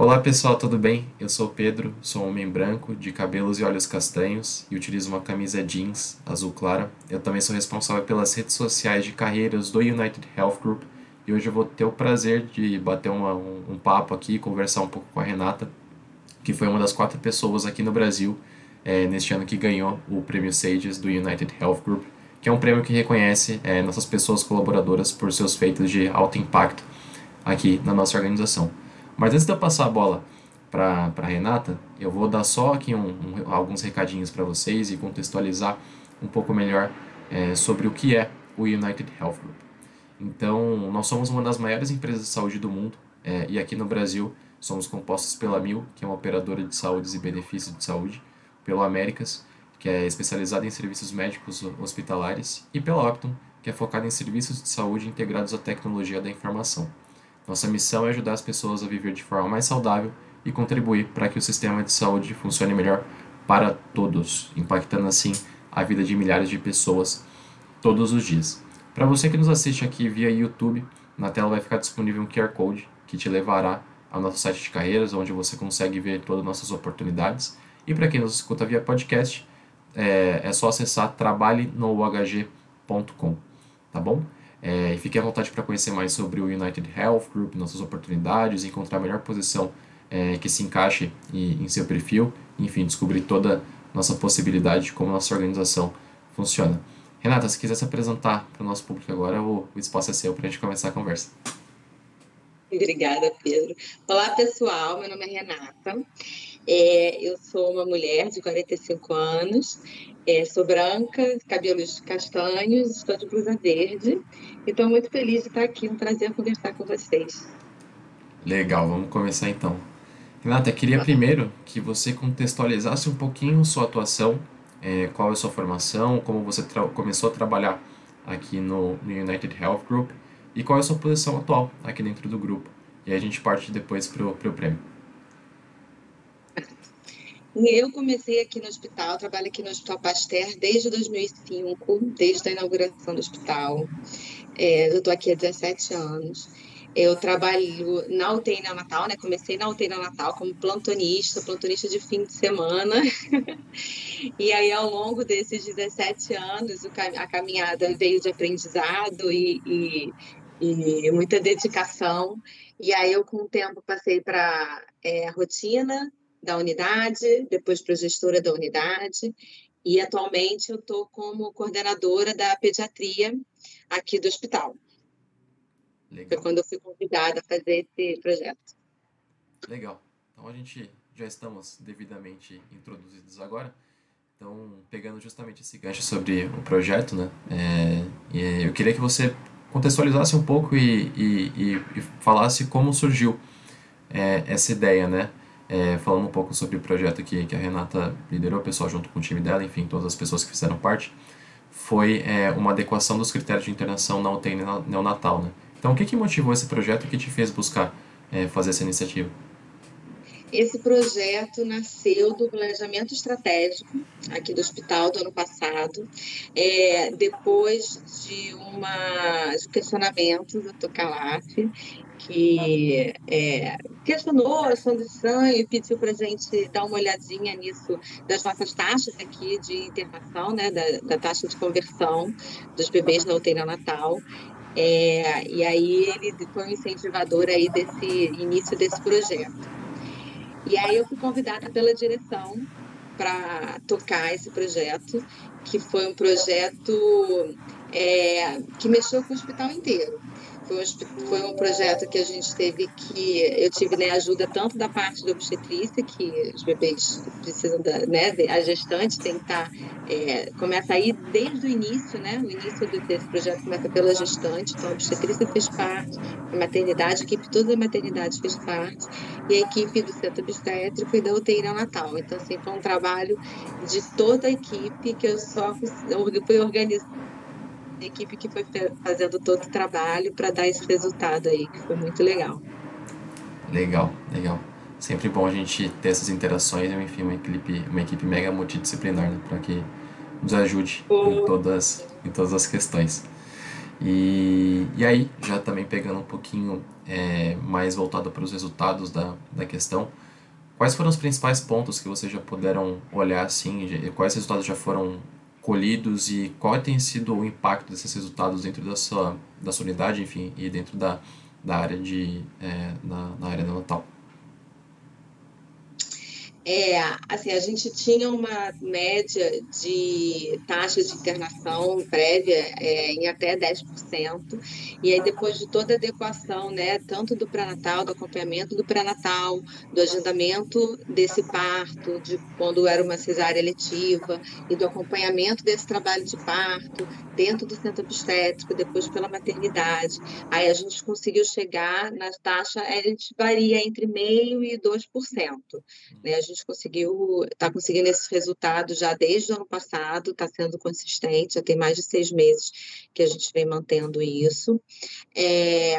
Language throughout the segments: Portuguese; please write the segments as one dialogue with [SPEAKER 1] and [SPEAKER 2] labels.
[SPEAKER 1] Olá pessoal, tudo bem? Eu sou o Pedro, sou um homem branco, de cabelos e olhos castanhos e utilizo uma camisa jeans azul clara. Eu também sou responsável pelas redes sociais de carreiras do United Health Group e hoje eu vou ter o prazer de bater uma, um, um, papo aqui, conversar um pouco com a Renata, que foi uma das quatro pessoas aqui no Brasil é, neste ano que ganhou o prêmio Sages do United Health Group, que é um prêmio que reconhece é, nossas pessoas colaboradoras por seus feitos de alto impacto aqui na nossa organização. Mas antes de eu passar a bola para Renata, eu vou dar só aqui um, um, alguns recadinhos para vocês e contextualizar um pouco melhor é, sobre o que é o United Health Group. Então, nós somos uma das maiores empresas de saúde do mundo é, e aqui no Brasil somos compostos pela Mil, que é uma operadora de saúde e benefícios de saúde, pelo Américas, que é especializada em serviços médicos hospitalares, e pela Optum, que é focada em serviços de saúde integrados à tecnologia da informação. Nossa missão é ajudar as pessoas a viver de forma mais saudável e contribuir para que o sistema de saúde funcione melhor para todos, impactando assim a vida de milhares de pessoas todos os dias. Para você que nos assiste aqui via YouTube, na tela vai ficar disponível um QR Code que te levará ao nosso site de carreiras, onde você consegue ver todas as nossas oportunidades. E para quem nos escuta via podcast, é, é só acessar trabalhenoUHG.com, tá bom? É, fique à vontade para conhecer mais sobre o United Health Group, nossas oportunidades, encontrar a melhor posição é, que se encaixe em, em seu perfil, enfim, descobrir toda nossa possibilidade de como nossa organização funciona. Renata, se quiser se apresentar para o nosso público agora, o, o espaço é seu para a gente começar a conversa.
[SPEAKER 2] Obrigada, Pedro. Olá, pessoal. Meu nome é Renata. É, eu sou uma mulher de 45 anos, é, sou branca, cabelos castanhos, estou de blusa verde. E estou muito feliz de estar aqui. Um prazer conversar com vocês.
[SPEAKER 1] Legal, vamos começar então. Renata, queria primeiro que você contextualizasse um pouquinho sua atuação, é, qual é a sua formação, como você começou a trabalhar aqui no, no United Health Group e qual é a sua posição atual aqui dentro do grupo. E aí a gente parte depois para o prêmio.
[SPEAKER 2] Eu comecei aqui no hospital, trabalho aqui no Hospital Pasteur desde 2005, desde a inauguração do hospital. É, eu estou aqui há 17 anos. Eu trabalho na UTI neonatal, né? Comecei na UTI neonatal como plantonista, plantonista de fim de semana. e aí, ao longo desses 17 anos, a caminhada veio de aprendizado e, e, e muita dedicação. E aí, eu, com o tempo, passei para é, a rotina, da unidade, depois para gestora da unidade, e atualmente eu estou como coordenadora da pediatria aqui do hospital. Legal. Foi quando eu fui convidada a fazer esse projeto.
[SPEAKER 1] Legal. Então a gente já estamos devidamente introduzidos agora. Então, pegando justamente esse gancho sobre o projeto, né? É, eu queria que você contextualizasse um pouco e, e, e, e falasse como surgiu é, essa ideia, né? É, falando um pouco sobre o projeto que, que a Renata liderou, o pessoal junto com o time dela, enfim, todas as pessoas que fizeram parte, foi é, uma adequação dos critérios de internação na UTI neonatal. Né? Então, o que, que motivou esse projeto e o que te fez buscar é, fazer essa iniciativa?
[SPEAKER 2] Esse projeto nasceu do planejamento estratégico aqui do hospital do ano passado, é, depois de uma de questionamento do Tocalaf, que é, questionou a condição e pediu para a gente dar uma olhadinha nisso das nossas taxas aqui de internação, né, da, da taxa de conversão dos bebês na UTI Natal. É, e aí ele foi um incentivador aí desse início desse projeto. E aí eu fui convidada pela direção para tocar esse projeto, que foi um projeto é, que mexeu com o hospital inteiro. Foi um, foi um projeto que a gente teve que. Eu tive né, ajuda tanto da parte da obstetrícia, que os bebês precisam da. Né, a gestante estar. Tá, é, começa aí desde o início, né? O início desse projeto começa pela gestante, então a obstetrícia fez parte, a maternidade, a equipe toda da maternidade fez parte, e a equipe do centro obstétrico e da UTI Natal. Então, assim, foi um trabalho de toda a equipe que eu só fui organizando a equipe que foi fazendo todo o trabalho para dar esse resultado aí, que foi muito legal.
[SPEAKER 1] Legal, legal. Sempre bom a gente ter essas interações, enfim, uma equipe, uma equipe mega multidisciplinar, né, para que nos ajude em todas, em todas as questões. E, e aí, já também pegando um pouquinho é, mais voltado para os resultados da, da questão, quais foram os principais pontos que vocês já puderam olhar assim, quais resultados já foram colhidos e qual tem sido o impacto desses resultados dentro da sua, da sua unidade, enfim, e dentro da, da área de, é, na, na área neonatal?
[SPEAKER 2] É, assim, a gente tinha uma média de taxa de internação prévia é, em até 10%, e aí depois de toda a adequação, né, tanto do pré-natal, do acompanhamento do pré-natal, do agendamento desse parto, de quando era uma cesárea eletiva, e do acompanhamento desse trabalho de parto dentro do centro obstétrico, depois pela maternidade, aí a gente conseguiu chegar na taxa, a gente varia entre meio e 2%, né, a gente gente conseguiu, está conseguindo esses resultados já desde o ano passado, está sendo consistente, já tem mais de seis meses que a gente vem mantendo isso. É,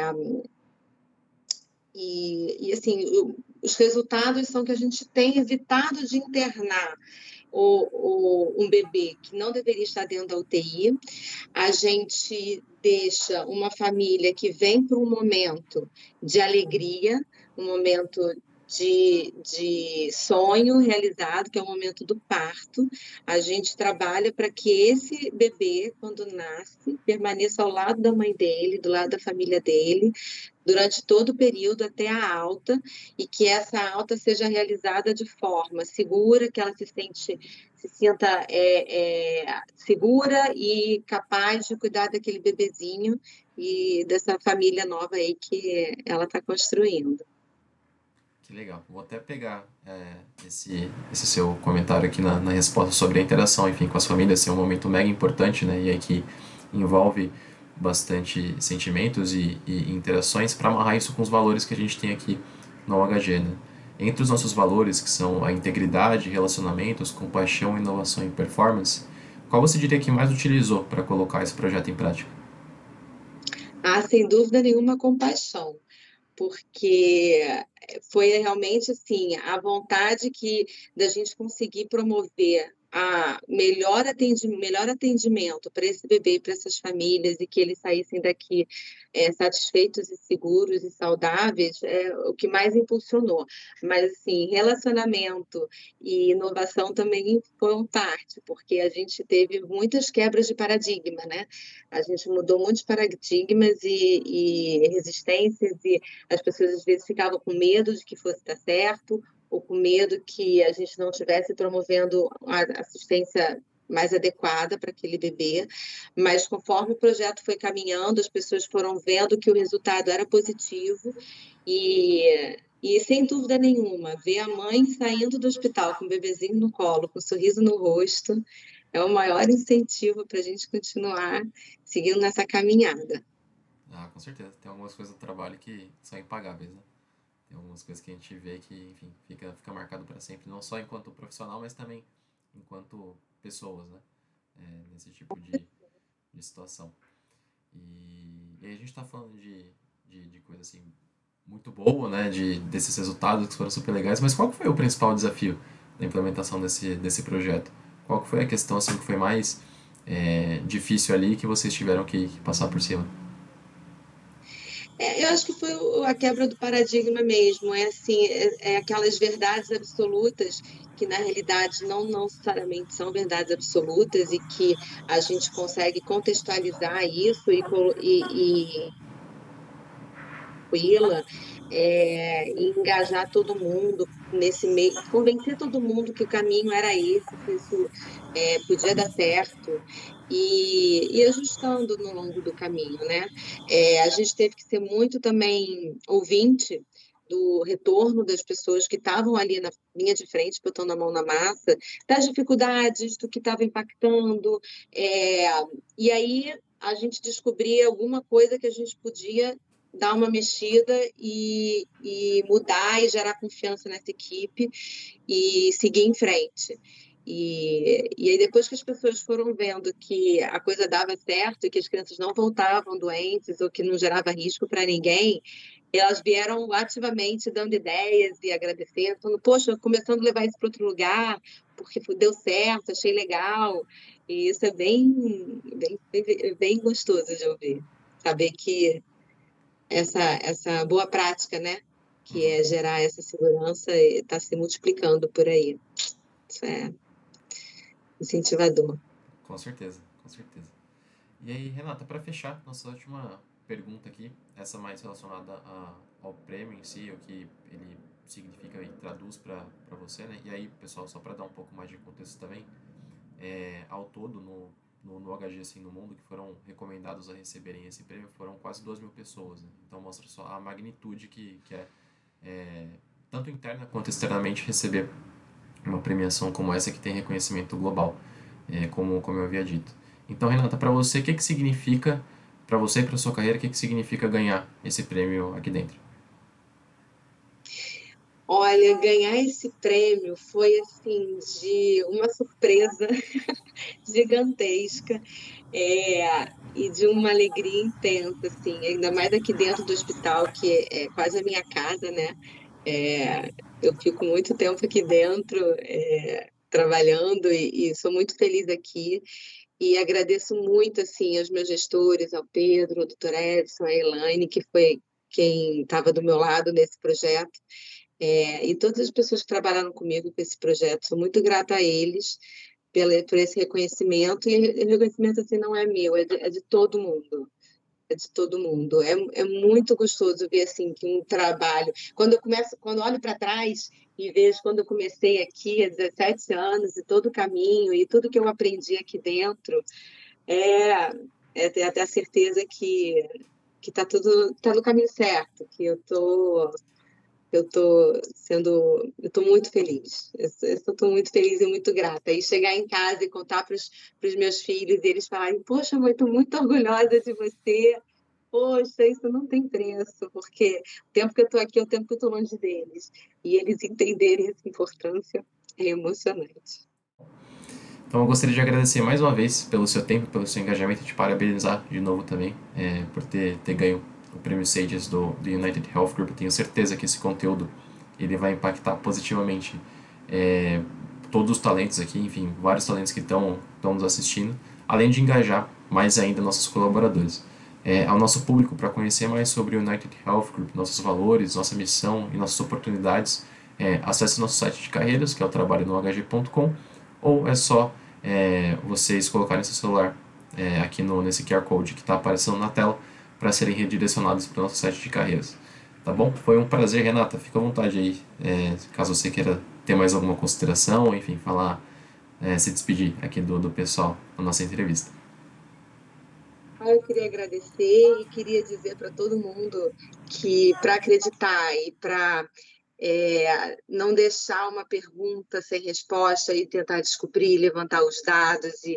[SPEAKER 2] e, e, assim, os resultados são que a gente tem evitado de internar o, o, um bebê que não deveria estar dentro da UTI. A gente deixa uma família que vem para um momento de alegria, um momento de, de sonho realizado, que é o momento do parto. A gente trabalha para que esse bebê, quando nasce, permaneça ao lado da mãe dele, do lado da família dele, durante todo o período até a alta, e que essa alta seja realizada de forma segura, que ela se sente se sinta é, é, segura e capaz de cuidar daquele bebezinho e dessa família nova aí que ela está construindo.
[SPEAKER 1] Que legal. Vou até pegar é, esse, esse seu comentário aqui na, na resposta sobre a interação, enfim, com as famílias, ser é um momento mega importante, né? E aí que envolve bastante sentimentos e, e interações para amarrar isso com os valores que a gente tem aqui no OHG, né? Entre os nossos valores, que são a integridade, relacionamentos, compaixão, inovação e performance, qual você diria que mais utilizou para colocar esse projeto em prática?
[SPEAKER 2] Ah, sem dúvida nenhuma, compaixão porque foi realmente assim a vontade que da gente conseguir promover a melhor atendimento, melhor atendimento para esse bebê e para essas famílias e que eles saíssem daqui é, satisfeitos e seguros e saudáveis é o que mais impulsionou. Mas, assim, relacionamento e inovação também foram parte, porque a gente teve muitas quebras de paradigma, né? A gente mudou muitos paradigmas e, e resistências e as pessoas às vezes ficavam com medo de que fosse dar certo ou com medo que a gente não estivesse promovendo a assistência mais adequada para aquele bebê, mas conforme o projeto foi caminhando, as pessoas foram vendo que o resultado era positivo e, e sem dúvida nenhuma, ver a mãe saindo do hospital com o bebezinho no colo, com um sorriso no rosto, é o maior incentivo para a gente continuar seguindo nessa caminhada.
[SPEAKER 1] Ah, com certeza. Tem algumas coisas do trabalho que são impagáveis, né? Tem algumas coisas que a gente vê que, enfim, fica, fica marcado para sempre, não só enquanto profissional, mas também enquanto pessoas, né? É, nesse tipo de, de situação. E, e a gente está falando de, de, de, coisa assim muito boa, né? De, desses resultados que foram super legais, mas qual foi o principal desafio da implementação desse, desse projeto? Qual foi a questão assim, que foi mais é, difícil ali que vocês tiveram que, que passar por cima?
[SPEAKER 2] É, eu acho que foi a quebra do paradigma mesmo. É assim, é, é aquelas verdades absolutas que na realidade não, não necessariamente são verdades absolutas e que a gente consegue contextualizar isso e, e, e é, engajar todo mundo nesse meio, convencer todo mundo que o caminho era esse, que isso é, podia dar certo e, e, ajustando no longo do caminho, né? É, a gente teve que ser muito também ouvinte do retorno das pessoas que estavam ali na linha de frente, botando a mão na massa, das dificuldades, do que estava impactando, é, e aí a gente descobria alguma coisa que a gente podia dar uma mexida e, e mudar e gerar confiança nessa equipe e seguir em frente. E, e aí, depois que as pessoas foram vendo que a coisa dava certo e que as crianças não voltavam doentes ou que não gerava risco para ninguém, elas vieram ativamente dando ideias e agradecendo, falando, poxa, começando a levar isso para outro lugar, porque deu certo, achei legal. E isso é bem, bem, bem gostoso de ouvir. Saber que essa, essa boa prática, né? Que é gerar essa segurança está se multiplicando por aí. Isso é incentivador.
[SPEAKER 1] Com certeza, com certeza. E aí, Renata, para fechar, nossa última pergunta aqui, essa mais relacionada a, ao prêmio em si, o que ele significa e traduz para você, né? E aí, pessoal, só para dar um pouco mais de contexto também, é, ao todo, no, no, no HG assim, no mundo, que foram recomendados a receberem esse prêmio, foram quase 2 mil pessoas. Né? Então, mostra só a magnitude que, que é, é, tanto interna quanto externamente, receber uma premiação como essa que tem reconhecimento global, é, como, como eu havia dito. Então, Renata, para você, o que, que significa, para você e para sua carreira, o que, que significa ganhar esse prêmio aqui dentro?
[SPEAKER 2] Olha, ganhar esse prêmio foi assim de uma surpresa gigantesca é, e de uma alegria intensa, assim, ainda mais aqui dentro do hospital, que é, quase a minha casa, né? É, eu fico muito tempo aqui dentro é, trabalhando e, e, sou muito feliz aqui e agradeço muito assim aos meus gestores, ao Pedro, ao doutor Edson, a Elaine, que foi quem estava do meu lado nesse projeto. É, e todas as pessoas que trabalharam comigo com esse projeto, sou muito grata a eles pela, por esse reconhecimento, e o reconhecimento assim não é meu, é de, é de todo mundo é de todo mundo. É, é muito gostoso ver assim que um trabalho. Quando eu começo, quando olho para trás e vejo quando eu comecei aqui há 17 anos e todo o caminho e tudo que eu aprendi aqui dentro, é, é ter até a certeza que que está tudo tá no caminho certo, que eu tô eu tô sendo, eu tô muito feliz. Eu estou muito feliz e muito grata. E chegar em casa e contar para os meus filhos e eles falarem: Poxa, mãe, estou muito orgulhosa de você. Poxa, isso não tem preço, porque o tempo que eu estou aqui é o tempo que eu estou longe deles. E eles entenderem essa importância é emocionante.
[SPEAKER 1] Então, eu gostaria de agradecer mais uma vez pelo seu tempo, pelo seu engajamento e te parabenizar de novo também é, por ter, ter ganho o prêmio Sages do, do United Health Group. Tenho certeza que esse conteúdo ele vai impactar positivamente é, todos os talentos aqui, enfim, vários talentos que estão nos assistindo, além de engajar mais ainda nossos colaboradores. É, ao nosso público para conhecer mais sobre o United Health Group, nossos valores, nossa missão e nossas oportunidades, é, acesse nosso site de carreiras, que é o trabalho no hg.com, ou é só é, vocês colocarem seu celular é, aqui no, nesse QR Code que está aparecendo na tela para serem redirecionados para o nosso site de carreiras. Tá bom? Foi um prazer, Renata. Fica à vontade aí, é, caso você queira ter mais alguma consideração, enfim, falar, é, se despedir aqui do, do pessoal na nossa entrevista.
[SPEAKER 2] Ah, eu queria agradecer e queria dizer para todo mundo que para acreditar e para é, não deixar uma pergunta sem resposta e tentar descobrir, levantar os dados e,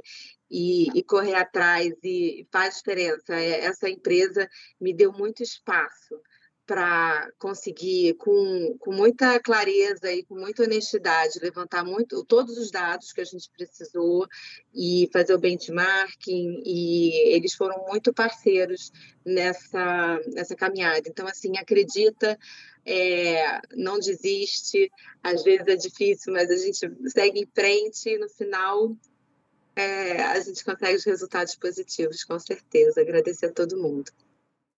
[SPEAKER 2] e, e, correr atrás e faz diferença. É, essa empresa me deu muito espaço para conseguir, com, com muita clareza e com muita honestidade, levantar muito, todos os dados que a gente precisou e fazer o benchmarking, e eles foram muito parceiros nessa, nessa caminhada. Então, assim, acredita, é, não desiste, às vezes é difícil, mas a gente segue em frente e no final é, a gente consegue os resultados positivos, com certeza. Agradecer a todo mundo.